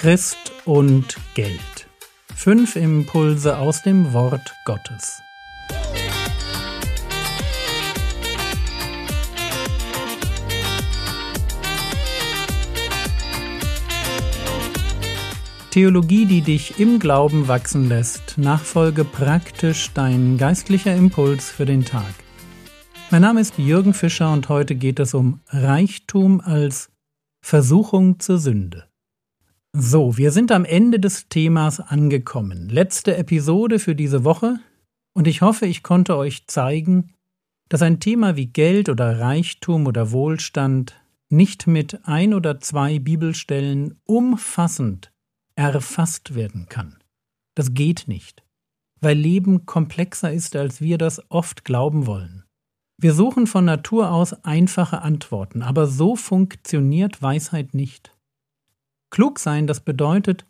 Christ und Geld. Fünf Impulse aus dem Wort Gottes. Theologie, die dich im Glauben wachsen lässt. Nachfolge praktisch dein geistlicher Impuls für den Tag. Mein Name ist Jürgen Fischer und heute geht es um Reichtum als Versuchung zur Sünde. So, wir sind am Ende des Themas angekommen. Letzte Episode für diese Woche und ich hoffe, ich konnte euch zeigen, dass ein Thema wie Geld oder Reichtum oder Wohlstand nicht mit ein oder zwei Bibelstellen umfassend erfasst werden kann. Das geht nicht, weil Leben komplexer ist, als wir das oft glauben wollen. Wir suchen von Natur aus einfache Antworten, aber so funktioniert Weisheit nicht. Klug sein, das bedeutet,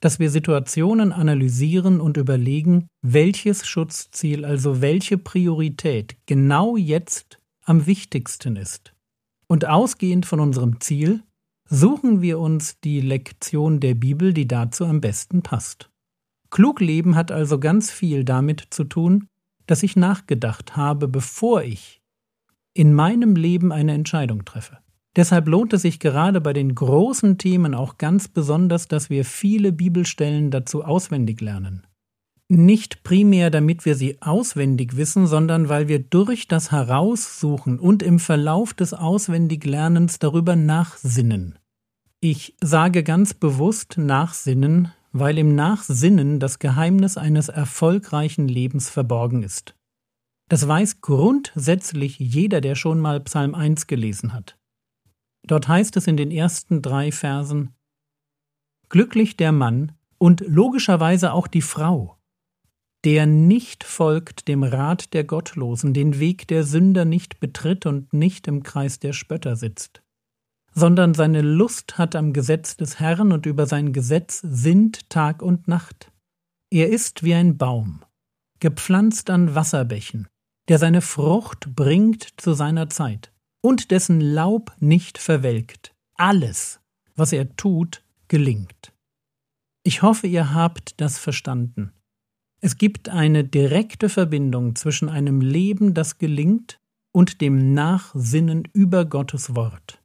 dass wir Situationen analysieren und überlegen, welches Schutzziel, also welche Priorität genau jetzt am wichtigsten ist. Und ausgehend von unserem Ziel suchen wir uns die Lektion der Bibel, die dazu am besten passt. Klug leben hat also ganz viel damit zu tun, dass ich nachgedacht habe, bevor ich in meinem Leben eine Entscheidung treffe. Deshalb lohnt es sich gerade bei den großen Themen auch ganz besonders, dass wir viele Bibelstellen dazu auswendig lernen. Nicht primär, damit wir sie auswendig wissen, sondern weil wir durch das Heraussuchen und im Verlauf des Auswendiglernens darüber nachsinnen. Ich sage ganz bewusst nachsinnen, weil im Nachsinnen das Geheimnis eines erfolgreichen Lebens verborgen ist. Das weiß grundsätzlich jeder, der schon mal Psalm 1 gelesen hat. Dort heißt es in den ersten drei Versen Glücklich der Mann und logischerweise auch die Frau, der nicht folgt dem Rat der Gottlosen, den Weg der Sünder nicht betritt und nicht im Kreis der Spötter sitzt, sondern seine Lust hat am Gesetz des Herrn und über sein Gesetz sinnt Tag und Nacht. Er ist wie ein Baum, gepflanzt an Wasserbächen, der seine Frucht bringt zu seiner Zeit und dessen Laub nicht verwelkt. Alles, was er tut, gelingt. Ich hoffe, ihr habt das verstanden. Es gibt eine direkte Verbindung zwischen einem Leben, das gelingt, und dem Nachsinnen über Gottes Wort.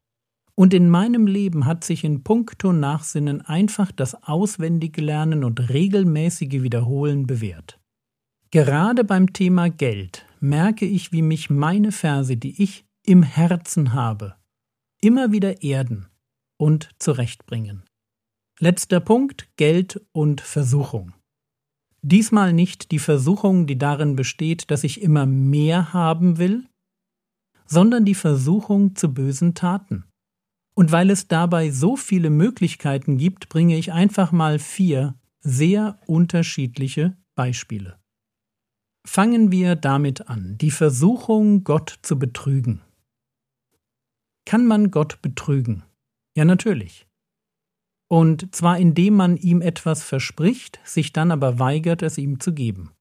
Und in meinem Leben hat sich in puncto Nachsinnen einfach das auswendige Lernen und regelmäßige Wiederholen bewährt. Gerade beim Thema Geld merke ich, wie mich meine Verse, die ich im Herzen habe, immer wieder erden und zurechtbringen. Letzter Punkt Geld und Versuchung. Diesmal nicht die Versuchung, die darin besteht, dass ich immer mehr haben will, sondern die Versuchung zu bösen Taten. Und weil es dabei so viele Möglichkeiten gibt, bringe ich einfach mal vier sehr unterschiedliche Beispiele. Fangen wir damit an, die Versuchung, Gott zu betrügen. Kann man Gott betrügen? Ja, natürlich. Und zwar indem man ihm etwas verspricht, sich dann aber weigert, es ihm zu geben.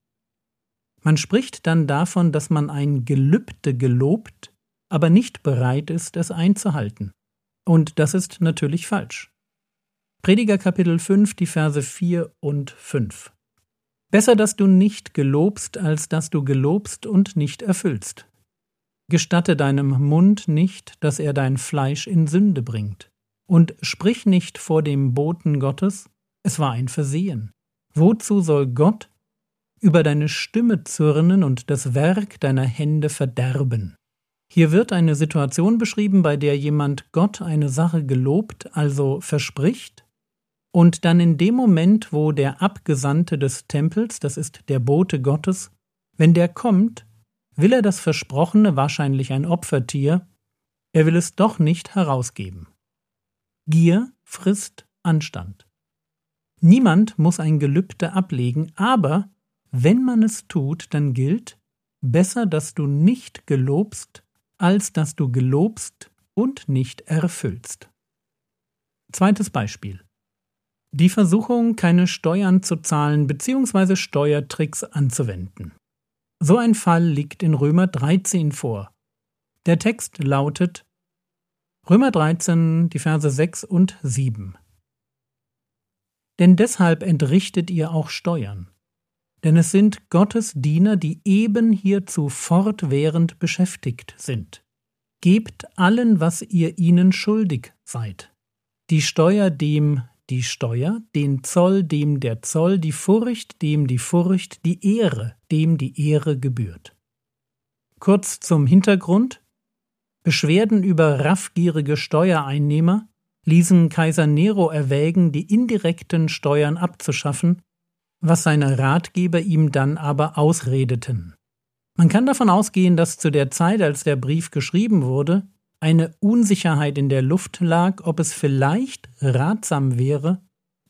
Man spricht dann davon, dass man ein Gelübde gelobt, aber nicht bereit ist, es einzuhalten. Und das ist natürlich falsch. Prediger Kapitel 5, die Verse 4 und 5. Besser, dass du nicht gelobst, als dass du gelobst und nicht erfüllst. Gestatte deinem Mund nicht, dass er dein Fleisch in Sünde bringt. Und sprich nicht vor dem Boten Gottes, es war ein Versehen. Wozu soll Gott über deine Stimme zürnen und das Werk deiner Hände verderben? Hier wird eine Situation beschrieben, bei der jemand Gott eine Sache gelobt, also verspricht, und dann in dem Moment, wo der Abgesandte des Tempels, das ist der Bote Gottes, wenn der kommt, will er das Versprochene, wahrscheinlich ein Opfertier, er will es doch nicht herausgeben. Gier frisst Anstand. Niemand muss ein Gelübde ablegen, aber wenn man es tut, dann gilt, besser, dass du nicht gelobst, als dass du gelobst und nicht erfüllst. Zweites Beispiel. Die Versuchung, keine Steuern zu zahlen bzw. Steuertricks anzuwenden. So ein Fall liegt in Römer 13 vor. Der Text lautet Römer 13, die Verse 6 und 7. Denn deshalb entrichtet ihr auch Steuern. Denn es sind Gottes Diener, die eben hierzu fortwährend beschäftigt sind. Gebt allen, was ihr ihnen schuldig seid. Die Steuer dem die Steuer, den Zoll dem der Zoll, die Furcht dem die Furcht, die Ehre dem die Ehre gebührt. Kurz zum Hintergrund Beschwerden über raffgierige Steuereinnehmer ließen Kaiser Nero erwägen, die indirekten Steuern abzuschaffen, was seine Ratgeber ihm dann aber ausredeten. Man kann davon ausgehen, dass zu der Zeit, als der Brief geschrieben wurde, eine Unsicherheit in der Luft lag, ob es vielleicht ratsam wäre,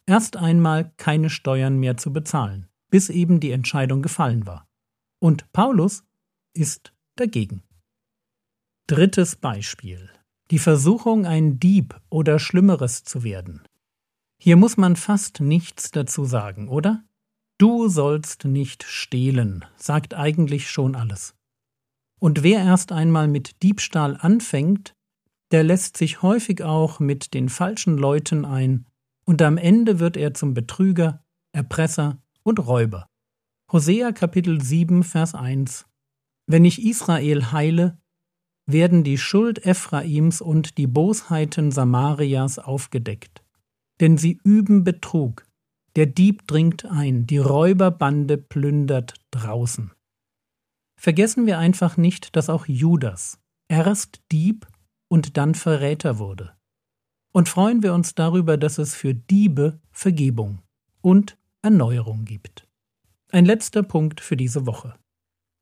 erst einmal keine Steuern mehr zu bezahlen, bis eben die Entscheidung gefallen war. Und Paulus ist dagegen. Drittes Beispiel. Die Versuchung, ein Dieb oder Schlimmeres zu werden. Hier muss man fast nichts dazu sagen, oder? Du sollst nicht stehlen, sagt eigentlich schon alles. Und wer erst einmal mit Diebstahl anfängt, der lässt sich häufig auch mit den falschen Leuten ein, und am Ende wird er zum Betrüger, Erpresser und Räuber. Hosea Kapitel 7 Vers 1 Wenn ich Israel heile, werden die Schuld Ephraims und die Bosheiten Samarias aufgedeckt. Denn sie üben Betrug, der Dieb dringt ein, die Räuberbande plündert draußen. Vergessen wir einfach nicht, dass auch Judas erst Dieb und dann Verräter wurde. Und freuen wir uns darüber, dass es für Diebe Vergebung und Erneuerung gibt. Ein letzter Punkt für diese Woche.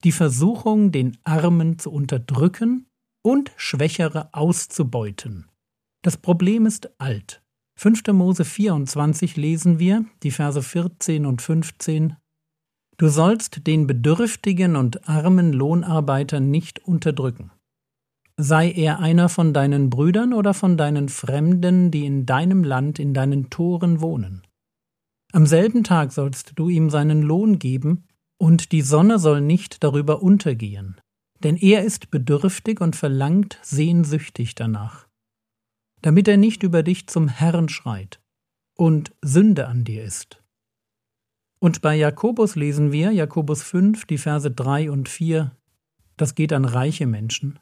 Die Versuchung, den Armen zu unterdrücken und Schwächere auszubeuten. Das Problem ist alt. 5. Mose 24 lesen wir, die Verse 14 und 15. Du sollst den bedürftigen und armen Lohnarbeiter nicht unterdrücken. Sei er einer von deinen Brüdern oder von deinen Fremden, die in deinem Land in deinen Toren wohnen. Am selben Tag sollst du ihm seinen Lohn geben, und die Sonne soll nicht darüber untergehen denn er ist bedürftig und verlangt sehnsüchtig danach, damit er nicht über dich zum Herrn schreit und Sünde an dir ist. Und bei Jakobus lesen wir, Jakobus 5, die Verse 3 und 4, das geht an reiche Menschen.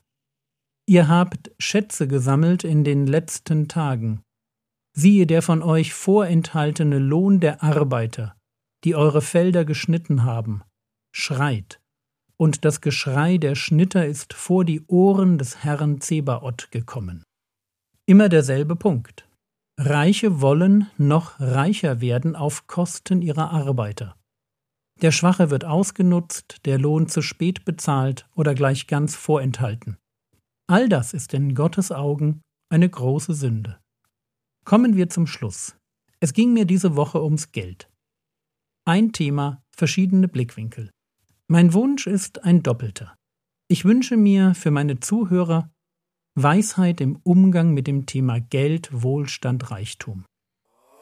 Ihr habt Schätze gesammelt in den letzten Tagen. Siehe der von euch vorenthaltene Lohn der Arbeiter, die eure Felder geschnitten haben, schreit und das Geschrei der Schnitter ist vor die Ohren des Herrn Zebaoth gekommen. Immer derselbe Punkt. Reiche wollen noch reicher werden auf Kosten ihrer Arbeiter. Der Schwache wird ausgenutzt, der Lohn zu spät bezahlt oder gleich ganz vorenthalten. All das ist in Gottes Augen eine große Sünde. Kommen wir zum Schluss. Es ging mir diese Woche ums Geld. Ein Thema, verschiedene Blickwinkel. Mein Wunsch ist ein doppelter. Ich wünsche mir für meine Zuhörer Weisheit im Umgang mit dem Thema Geld, Wohlstand, Reichtum.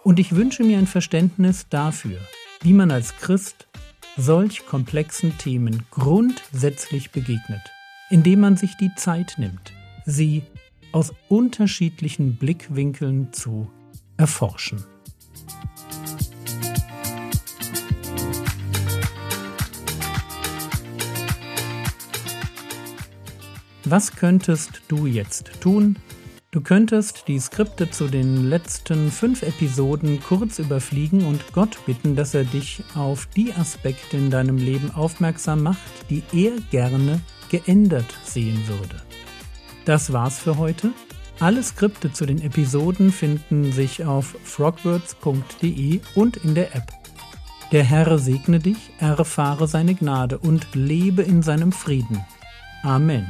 Und ich wünsche mir ein Verständnis dafür, wie man als Christ solch komplexen Themen grundsätzlich begegnet, indem man sich die Zeit nimmt, sie aus unterschiedlichen Blickwinkeln zu erforschen. Was könntest du jetzt tun? Du könntest die Skripte zu den letzten fünf Episoden kurz überfliegen und Gott bitten, dass er dich auf die Aspekte in deinem Leben aufmerksam macht, die er gerne geändert sehen würde. Das war's für heute. Alle Skripte zu den Episoden finden sich auf frogwords.de und in der App. Der Herr segne dich, erfahre seine Gnade und lebe in seinem Frieden. Amen.